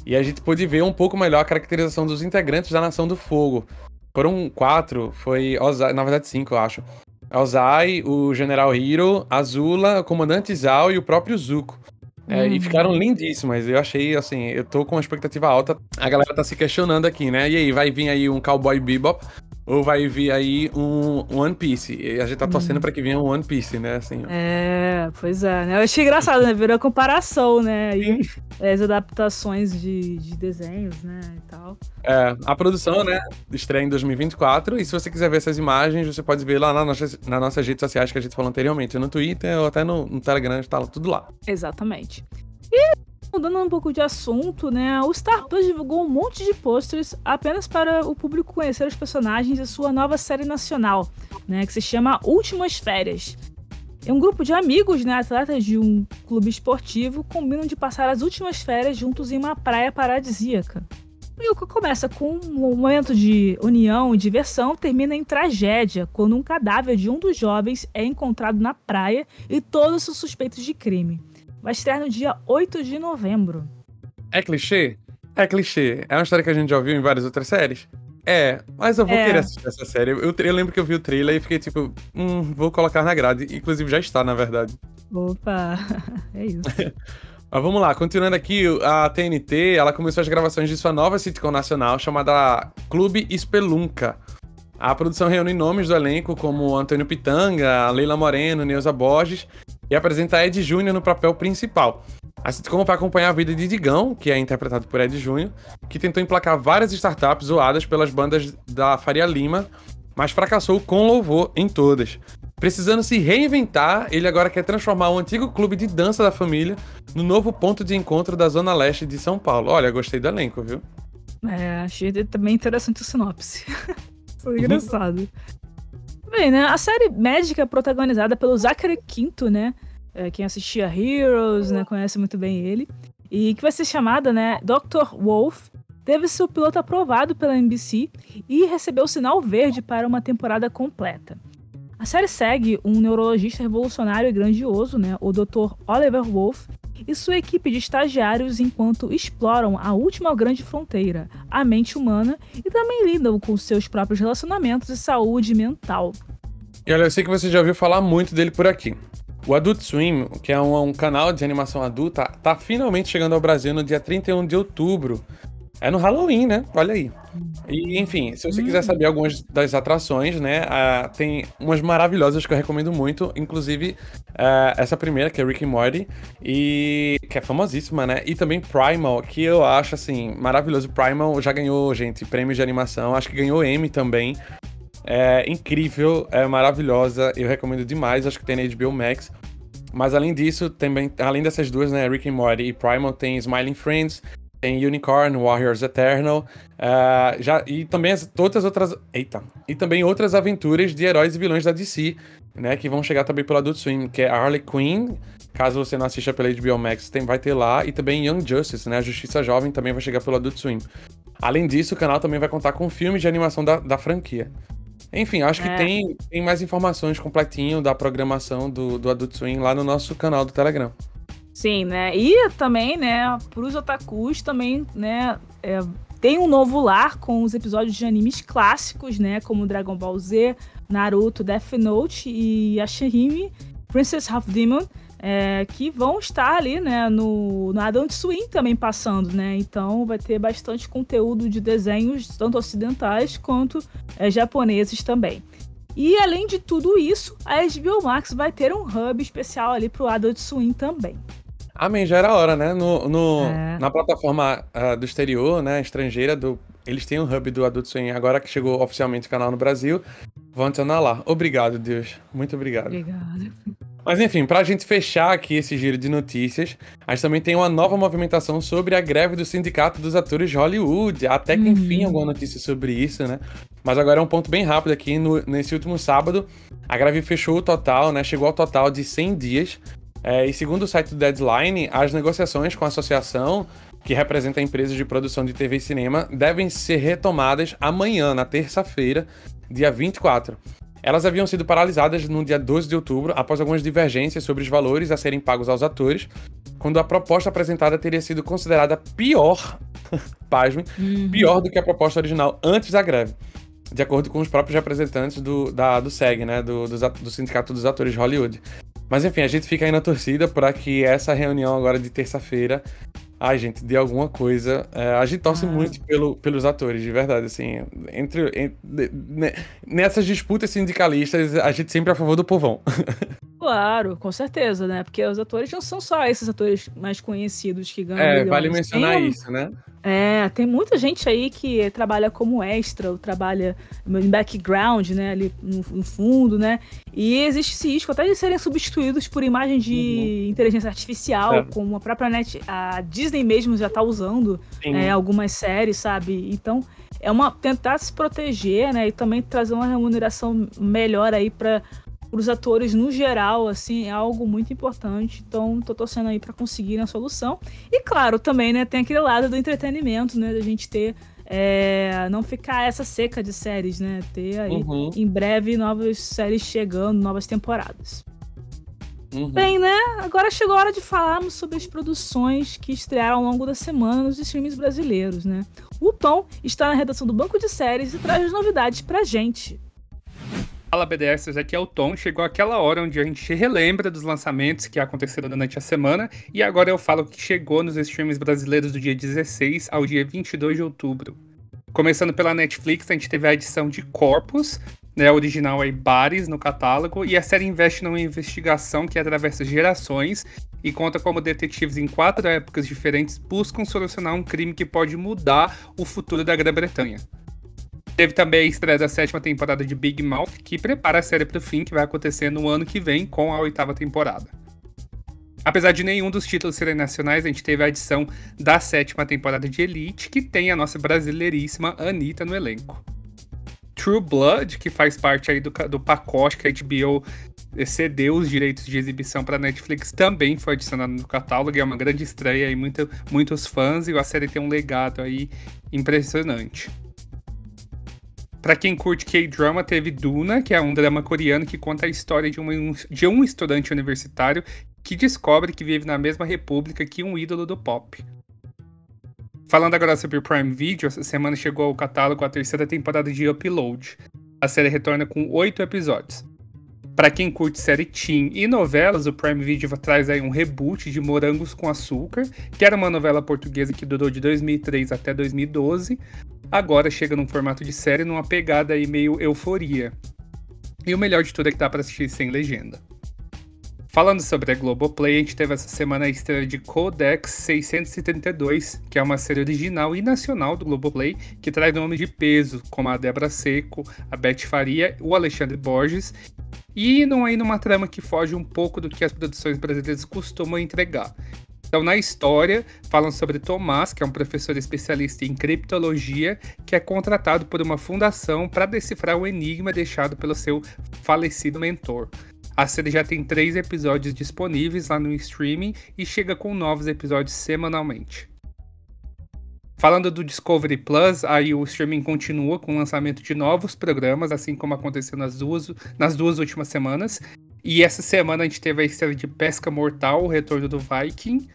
E a gente pôde ver um pouco melhor a caracterização dos integrantes da Nação do Fogo. Foram quatro, foi Ozai, na verdade cinco, eu acho. Ozai, o General Hiro, Azula, o Comandante Zao e o próprio Zuko. É, E Uhum. ficaram lindíssimas. Eu achei, assim, eu tô com uma expectativa alta. A galera tá se questionando aqui, né? E aí, vai vir aí um Cowboy Bebop ou vai vir aí um, One Piece? E a gente tá torcendo pra que venha um One Piece, né? Assim, ó. É, pois é, né? Eu achei engraçado, né? Virou a comparação, né? Aí, as adaptações de, de desenhos, né? E tal. É, a produção, né, estreia em 2024. E se você quiser ver essas imagens, você pode ver lá na nossa, nas nossas redes sociais que a gente falou anteriormente. No Twitter ou até no, no Telegram, tá tudo lá. Exatamente. E mudando um pouco de assunto, né? O Star Plus divulgou um monte de posters apenas para o público conhecer os personagens de sua nova série nacional, né? Que se chama Últimas Férias. É um grupo de amigos, né, atletas de um clube esportivo, combinam de passar as últimas férias juntos em uma praia paradisíaca. E o que começa com um momento de união e diversão termina em tragédia, quando um cadáver de um dos jovens é encontrado na praia e todos são suspeitos de crime. Vai estrear no dia 8 de novembro. É clichê? É clichê. É uma história que a gente já ouviu em várias outras séries? É, mas eu vou É. querer assistir essa série. Eu, eu lembro que eu vi o trailer e fiquei tipo, hum, vou colocar na grade. Inclusive já está, na verdade. Opa, é isso. Mas vamos lá, continuando aqui, a TNT, ela começou as gravações de sua nova sitcom nacional chamada Clube Espelunca. A produção reúne nomes do elenco como Antônio Pitanga, Leila Moreno, Neuza Borges e apresenta Ed Júnior no papel principal. A sitcom vai acompanhar a vida de Digão, que é interpretado por Ed Júnior, que tentou emplacar várias startups zoadas pelas bandas da Faria Lima, mas fracassou com louvor em todas. Precisando se reinventar, ele agora quer transformar o antigo clube de dança da família no novo ponto de encontro da Zona Leste de São Paulo. Olha, gostei do elenco, viu? É, achei também interessante a sinopse. Foi engraçado. Bem, né? A série médica é protagonizada pelo Zachary Quinto, né? É, quem assistia Heroes, né? Conhece muito bem ele. E que vai ser chamada, né? Dr. Wolf. Teve seu piloto aprovado pela NBC e recebeu sinal verde para uma temporada completa. A série segue um neurologista revolucionário e grandioso, né, o Dr. Oliver Wolf, e sua equipe de estagiários enquanto exploram a última grande fronteira, a mente humana, e também lidam com seus próprios relacionamentos e saúde mental. E olha, eu sei que você já ouviu falar muito dele por aqui. O Adult Swim, que é um, um canal de animação adulta, tá finalmente chegando ao Brasil no dia 31 de outubro. É no Halloween, né? Olha aí. E, enfim, se você quiser saber algumas das atrações, né? ah, tem umas maravilhosas que eu recomendo muito. Inclusive, ah, essa primeira, que é Rick and Morty, e que é famosíssima, né? E também Primal, que eu acho, assim, maravilhoso. Primal já ganhou, gente, prêmios de animação. Acho que ganhou Emmy também. É incrível, é maravilhosa, eu recomendo demais, acho que tem na HBO Max. Mas além disso, também, além dessas duas, né, Rick and Morty e Primal, tem Smiling Friends, tem Unicorn, Warriors Eternal, ah, já, e também as, todas as outras. Eita! E também outras aventuras de heróis e vilões da DC, né? Que vão chegar também pelo Adult Swim, que é Harley Quinn. Caso você não assista pela HBO Max, tem, vai ter lá. E também Young Justice, né? A Justiça Jovem também vai chegar pelo Adult Swim. Além disso, o canal também vai contar com filmes de animação da, da franquia. Enfim, acho que É. tem, tem mais informações completinho da programação do, do Adult Swim lá no nosso canal do Telegram. Sim, né? E também, né, pros otakus também, né, é, tem um novo lar com os episódios de animes clássicos, né, como Dragon Ball Z, Naruto, Death Note e Ashihime, Princess Half Demon, é, que vão estar ali, né, no, no Adult Swim também passando, né? Então vai ter bastante conteúdo de desenhos, tanto ocidentais quanto é, japoneses também. E além de tudo isso, a HBO Max vai ter um hub especial ali pro Adult Swim também. Amém, já era hora, né? No, no- É. Na plataforma ah, do exterior, né, estrangeira, do, eles têm um hub do Adult Swim, agora que chegou oficialmente o canal no Brasil, vão adicionar lá. Obrigado, Deus. Muito obrigado. Obrigada. Mas enfim, pra gente fechar aqui esse giro de notícias, a gente também tem uma nova movimentação sobre a greve do Sindicato dos Atores de Hollywood. Até que uhum. enfim, alguma notícia sobre isso, né? Mas agora é um ponto bem rápido aqui. No, nesse último sábado, a greve fechou o total, né? Chegou ao total de 100 dias. É, e segundo o site do Deadline, as negociações com a associação, que representa a empresa de produção de TV e cinema, devem ser retomadas amanhã, na terça-feira, dia 24. Elas haviam sido paralisadas no dia 12 de outubro após algumas divergências sobre os valores a serem pagos aos atores, quando a proposta apresentada teria sido considerada pior, pasme, uhum. pior do que a proposta original antes da greve, de acordo com os próprios representantes do, da, do SEG, né, do, do, do Sindicato dos Atores de Hollywood. Mas enfim, a gente fica aí na torcida para que essa reunião agora de terça-feira Ai, gente, de alguma coisa. É, a gente torce ah. muito pelo, pelos atores, de verdade, assim. Entre, entre, nessas disputas sindicalistas, a gente sempre é a favor do povão. Claro, com certeza, né? Porque os atores não são só esses atores mais conhecidos que ganham. É, milhões. vale mencionar tem, isso, né? É, tem muita gente aí que trabalha como extra, ou trabalha em background, né? Ali no, no fundo, né? E existe esse risco até de serem substituídos por imagens de uhum. inteligência artificial, é. como a própria net, a Disney mesmo já tá usando é, algumas séries, sabe? Então, é uma tentar se proteger, né? E também trazer uma remuneração melhor aí para os atores no geral, assim, é algo muito importante. Então, tô torcendo aí para conseguir a solução. E claro, também, né, tem aquele lado do entretenimento, né, da gente ter é, não ficar essa seca de séries, né? Ter aí uhum. em breve novas séries chegando, novas temporadas. Uhum. Bem, né? Agora chegou a hora de falarmos sobre as produções que estrearam ao longo da semana nos streams brasileiros, né? O Tom está na redação do Banco de Séries e traz as novidades pra gente. Fala BDS, aqui é o Tom. Chegou aquela hora onde a gente relembra dos lançamentos que aconteceram durante a semana e agora eu falo que chegou nos streams brasileiros do dia 16 ao dia 22 de outubro. Começando pela Netflix, a gente teve a edição de Corpus, né, original aí Bares no catálogo, e a série investe numa investigação que atravessa gerações e conta como detetives em quatro épocas diferentes buscam solucionar um crime que pode mudar o futuro da Grã-Bretanha. Teve também a estreia da sétima temporada de Big Mouth, que prepara a série para o fim, que vai acontecer no ano que vem com a oitava temporada. Apesar de nenhum dos títulos serem nacionais, a gente teve a edição da sétima temporada de Elite, que tem a nossa brasileiríssima Anitta no elenco. True Blood, que faz parte aí do, do pacote que a HBO cedeu os direitos de exibição para Netflix, também foi adicionado no catálogo, é uma grande estreia e muita, muitos fãs, e a série tem um legado aí impressionante. Para quem curte K-drama, teve Duna, que é um drama coreano que conta a história de, um de um estudante universitário que descobre que vive na mesma república que um ídolo do pop. Falando agora sobre o Prime Video, essa semana chegou ao catálogo a terceira temporada de Upload. A série retorna com oito episódios. Para quem curte série teen e novelas, o Prime Video traz aí um reboot de Morangos com Açúcar, que era uma novela portuguesa que durou de 2003 até 2012. Agora chega num formato de série, numa pegada aí meio euforia. E o melhor de tudo é que dá para assistir sem legenda. Falando sobre a Globoplay, a gente teve essa semana a estreia de Codex 632, que é uma série original e nacional do Globoplay, que traz nomes de peso, como a Débora Seco, a Beth Faria, o Alexandre Borges, e não aí numa trama que foge um pouco do que as produções brasileiras costumam entregar. Então, na história, falam sobre Tomás, que é um professor especialista em criptologia, que é contratado por uma fundação para decifrar o enigma deixado pelo seu falecido mentor. A série já tem três episódios disponíveis lá no streaming e chega com novos episódios semanalmente. Falando do Discovery Plus, aí o streaming continua com o lançamento de novos programas, assim como aconteceu nas duas, nas duas últimas semanas. E essa semana a gente teve a estreia de Pesca Mortal, o retorno do Viking,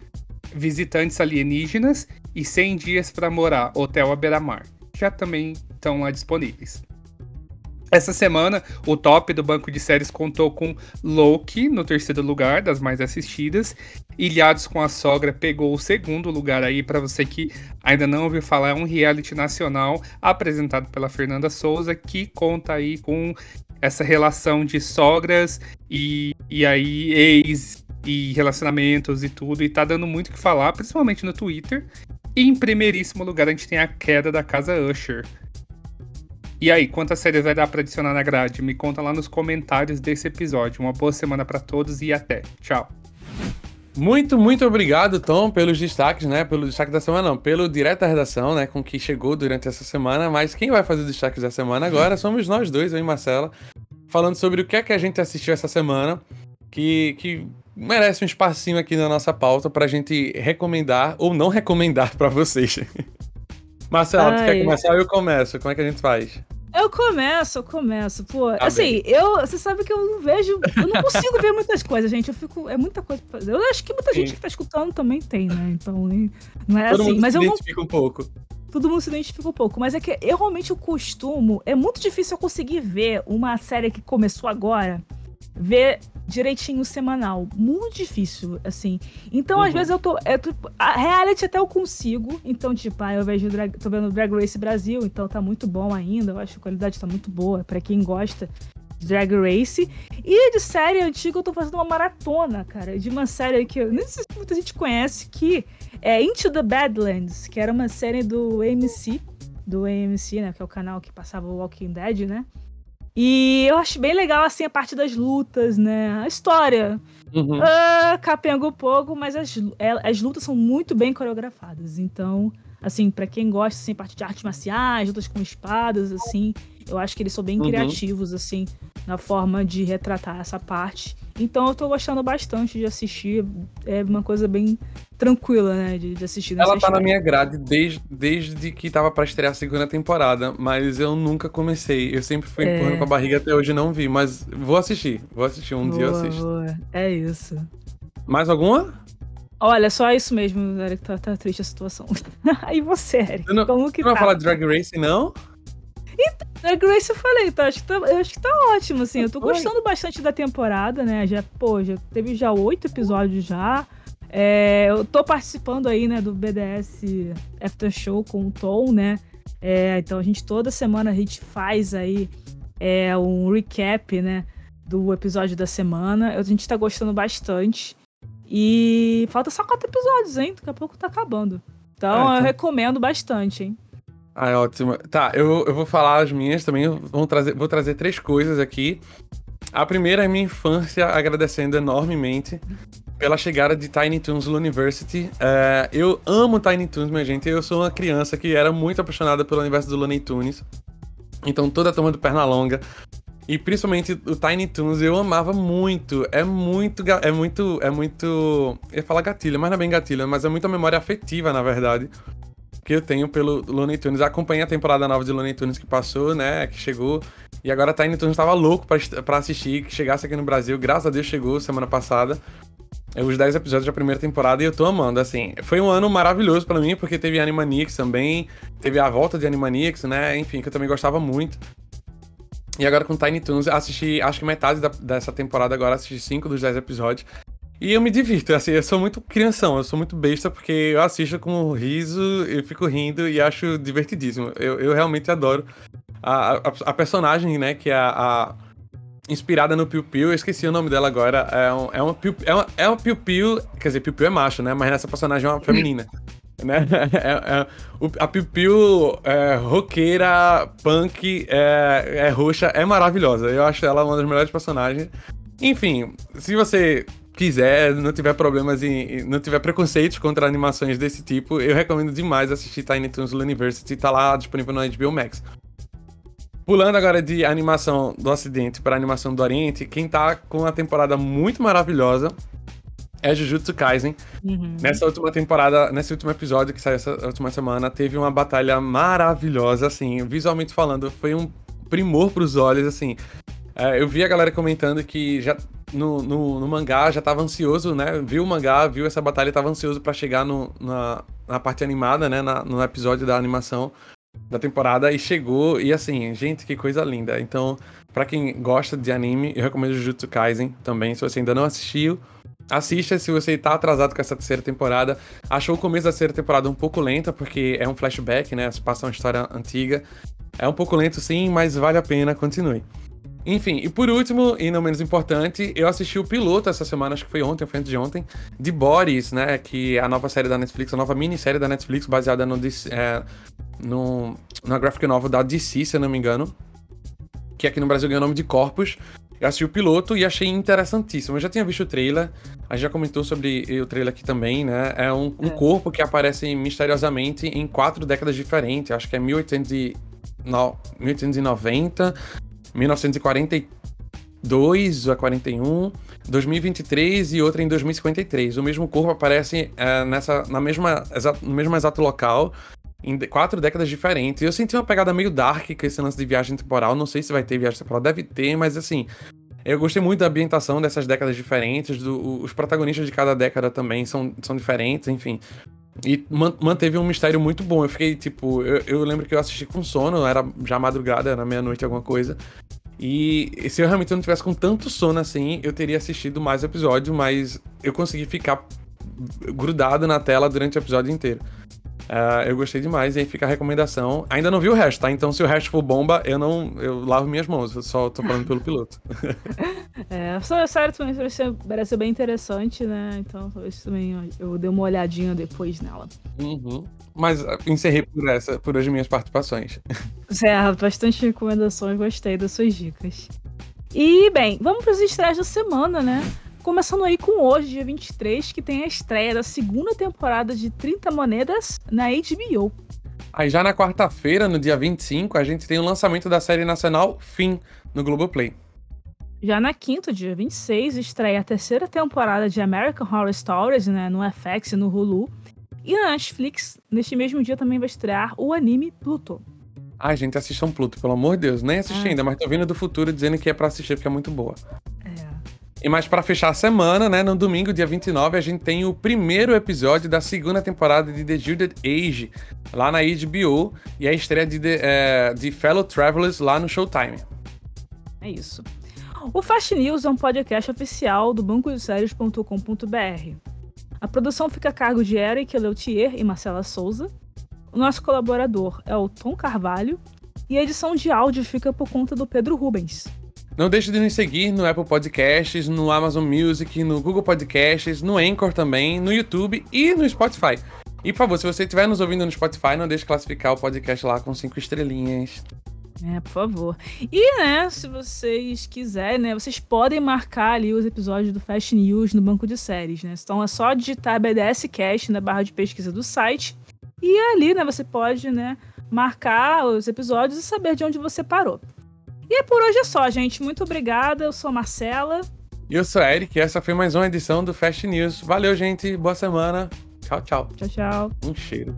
Visitantes Alienígenas e 100 Dias para Morar, Hotel à Beira-Mar. Já também estão lá disponíveis. Essa semana, o top do banco de séries contou com Loki no terceiro lugar das mais assistidas. Ilhados com a Sogra pegou o segundo lugar aí para você que ainda não ouviu falar, é um reality nacional apresentado pela Fernanda Souza que conta aí com essa relação de sogras e, e aí ex e relacionamentos e tudo, e tá dando muito o que falar, principalmente no Twitter. E em primeiríssimo lugar a gente tem a queda da casa Usher E aí, quantas séries vai dar pra adicionar na grade? Me conta lá nos comentários desse episódio. Uma boa semana para todos e até. Tchau. Muito, muito obrigado, Tom, pelos destaques, né? Pelo destaque da semana, não, pelo direto da redação, né? Com que chegou durante essa semana. Mas quem vai fazer os destaques da semana agora somos nós dois, eu e Marcela, falando sobre o que é que a gente assistiu essa semana, que, que merece um espacinho aqui na nossa pauta pra gente recomendar ou não recomendar para vocês. Marcelo, tu quer começar? Eu começo. Como é que a gente faz? Eu começo, eu começo. Pô, tá assim, eu, você sabe que eu não vejo, eu não consigo ver muitas coisas, gente. Eu fico, é muita coisa pra fazer. Eu acho que muita Sim. gente que tá escutando também tem, né? Então, não é Todo assim. Mundo mas se eu identifica não... um pouco. Todo mundo se identifica um pouco, mas é que eu realmente eu costumo. É muito difícil eu conseguir ver uma série que começou agora ver direitinho o semanal. Muito difícil, assim. Então, uhum. às vezes, eu tô. É, tipo, a reality até eu consigo. Então, tipo, ah, eu vejo drag, tô vendo Drag Race Brasil, então tá muito bom ainda. Eu acho que a qualidade tá muito boa para quem gosta de Drag Race. E de série antiga, eu tô fazendo uma maratona, cara. De uma série que eu nem sei se muita gente conhece, que é Into the Badlands, que era uma série do AMC. Do AMC, né? Que é o canal que passava o Walking Dead, né? E eu acho bem legal, assim, a parte das lutas, né? A história. Uhum. Uh, capenga um pouco, mas as, é, as lutas são muito bem coreografadas. Então, assim, para quem gosta, assim, parte de artes marciais, lutas com espadas, assim, eu acho que eles são bem uhum. criativos, assim, na forma de retratar essa parte. Então eu tô gostando bastante de assistir. É uma coisa bem tranquila, né? De, de assistir. Ela tá história. na minha grade desde, desde que tava pra estrear a segunda temporada, mas eu nunca comecei. Eu sempre fui é... empurrando com a barriga até hoje não vi, mas vou assistir. Vou assistir um boa, dia eu assisto. Boa. É isso. Mais alguma? Olha, só isso mesmo, Eric, tá, tá triste a situação. Aí você, Eric, não, como que não tá? vai falar de Drag Race, não? Então, a Grace eu falei, então, acho que tá, eu acho que tá ótimo, assim. Eu tô gostando bastante da temporada, né? Já, pô, já teve já oito episódios já. É, eu tô participando aí, né, do BDS After Show com o Tom, né? É, então a gente toda semana a gente faz aí é, um recap, né, do episódio da semana. A gente tá gostando bastante. E falta só quatro episódios, hein? Daqui a pouco tá acabando. Então é, eu então. recomendo bastante, hein? Ah, é ótimo. Tá, eu, eu vou falar as minhas também. Vou trazer, vou trazer três coisas aqui. A primeira é minha infância, agradecendo enormemente pela chegada de Tiny Toons University. É, eu amo Tiny Toons, minha gente. Eu sou uma criança que era muito apaixonada pelo universo do Looney Tunes. Então toda a turma do Pernalonga. E principalmente o Tiny Toons eu amava muito. É muito. É muito. É muito. Eu ia falar gatilho, mas não é bem gatilho, mas é muita memória afetiva, na verdade que eu tenho pelo Looney Tunes. Acompanhei a temporada nova de Looney Tunes que passou, né? Que chegou. E agora Tiny Toons tava louco pra, assistir, que chegasse aqui no Brasil. Graças a Deus chegou semana passada. É os 10 episódios da primeira temporada e eu tô amando, assim. Foi um ano maravilhoso para mim, porque teve Animaniacs também, teve a volta de Animaniacs, né? Enfim, que eu também gostava muito. E agora com Tiny Toons, assisti, acho que metade da, dessa temporada agora, assisti 5 dos 10 episódios. E eu me divirto, assim, eu sou muito crianção, eu sou muito besta, porque eu assisto com riso, eu fico rindo e acho divertidíssimo. Eu, eu realmente adoro a, a, a, personagem, né, que é a, a, inspirada no Piu Piu, eu esqueci o nome dela agora, é, um, é, uma, Piu, é, é uma Piu Piu, quer dizer, Piu Piu é macho, né, mas essa personagem é uma feminina. né? É, é, a Piu Piu é, roqueira, punk, é, é roxa, é maravilhosa. Eu acho ela uma das melhores personagens. Enfim, se você quiser, não tiver problemas e não tiver preconceitos contra animações desse tipo, eu recomendo demais assistir Tiny Toons University, tá lá disponível no HBO Max. Pulando agora de animação do Ocidente para animação do Oriente, quem tá com uma temporada muito maravilhosa é Jujutsu Kaisen. Uhum. Nessa última temporada, nesse último episódio que saiu essa última semana, teve uma batalha maravilhosa, assim, visualmente falando, foi um primor pros olhos, assim. É, eu vi a galera comentando que já no, no, no, mangá já tava ansioso, né? Viu o mangá, viu essa batalha tava ansioso para chegar no, na, na parte animada, né? Na, no episódio da animação da temporada e chegou. E assim, gente, que coisa linda. Então, para quem gosta de anime, eu recomendo Jujutsu Kaisen também. Se você ainda não assistiu, assista se você tá atrasado com essa terceira temporada. Achou o começo da terceira temporada um pouco lenta, porque é um flashback, né? Passa uma história antiga. É um pouco lento sim, mas vale a pena, continue. Enfim, e por último, e não menos importante, eu assisti o piloto essa semana, acho que foi ontem, foi antes de ontem, de Boris, né? Que é a nova série da Netflix, a nova minissérie da Netflix, baseada no, é, no, na graphic novel da DC, se eu não me engano. Que aqui no Brasil ganhou o nome de Corpus. Eu assisti o piloto e achei interessantíssimo. Eu já tinha visto o trailer, a gente já comentou sobre o trailer aqui também, né? É um, um é. corpo que aparece misteriosamente em quatro décadas diferentes. Acho que é 1890, 1942 a 41, 2023 e outra em 2053. O mesmo corpo aparece é, nessa, na mesma, no mesmo exato local, em quatro décadas diferentes. Eu senti uma pegada meio dark com esse lance de viagem temporal. Não sei se vai ter viagem temporal, deve ter, mas assim. Eu gostei muito da ambientação dessas décadas diferentes, do, os protagonistas de cada década também são, são diferentes, enfim. E manteve um mistério muito bom. Eu fiquei, tipo, eu, eu lembro que eu assisti com sono, era já madrugada, era meia-noite, alguma coisa. E se eu realmente não tivesse com tanto sono assim, eu teria assistido mais episódios, mas eu consegui ficar grudado na tela durante o episódio inteiro. Uh, eu gostei demais, e aí fica a recomendação. Ainda não vi o resto, tá? Então se o resto for bomba, eu não. Eu lavo minhas mãos, eu só tô falando pelo piloto. é, a série também parece, parece bem interessante, né? Então talvez também eu dei uma olhadinha depois nela. Uhum. Mas ah, encerrei por essa, por as minhas participações. É, bastante recomendações, gostei das suas dicas. E, bem, vamos para os da semana, né? Começando aí com hoje, dia 23, que tem a estreia da segunda temporada de 30 Monedas na HBO. Aí já na quarta-feira, no dia 25, a gente tem o lançamento da série nacional Fim, no Globoplay. Já na quinta, dia 26, estreia a terceira temporada de American Horror Stories, né, no FX e no Hulu. E na Netflix, neste mesmo dia também vai estrear o anime Pluto. Ai, gente, assistam Pluto, pelo amor de Deus. Nem assisti ainda, mas tô vindo do futuro dizendo que é pra assistir porque é muito boa. E mais para fechar a semana, né, no domingo, dia 29, a gente tem o primeiro episódio da segunda temporada de The Gilded Age, lá na HBO, e a estreia de, de, é, de Fellow Travelers lá no Showtime. É isso. O Fast News é um podcast oficial do bancodesérios.com.br. A produção fica a cargo de Eric Leutier e Marcela Souza. O nosso colaborador é o Tom Carvalho. E a edição de áudio fica por conta do Pedro Rubens. Não deixe de nos seguir no Apple Podcasts, no Amazon Music, no Google Podcasts, no Anchor também, no YouTube e no Spotify. E por favor, se você estiver nos ouvindo no Spotify, não deixe de classificar o podcast lá com cinco estrelinhas. É, por favor. E, né, se vocês quiserem, né, vocês podem marcar ali os episódios do Fast News no banco de séries, né? Então é só digitar BDS Cast na barra de pesquisa do site e ali, né, você pode, né, marcar os episódios e saber de onde você parou. E por hoje é só, gente. Muito obrigada. Eu sou a Marcela. E eu sou a Eric. E essa foi mais uma edição do Fast News. Valeu, gente. Boa semana. Tchau, tchau. Tchau, tchau. Um cheiro.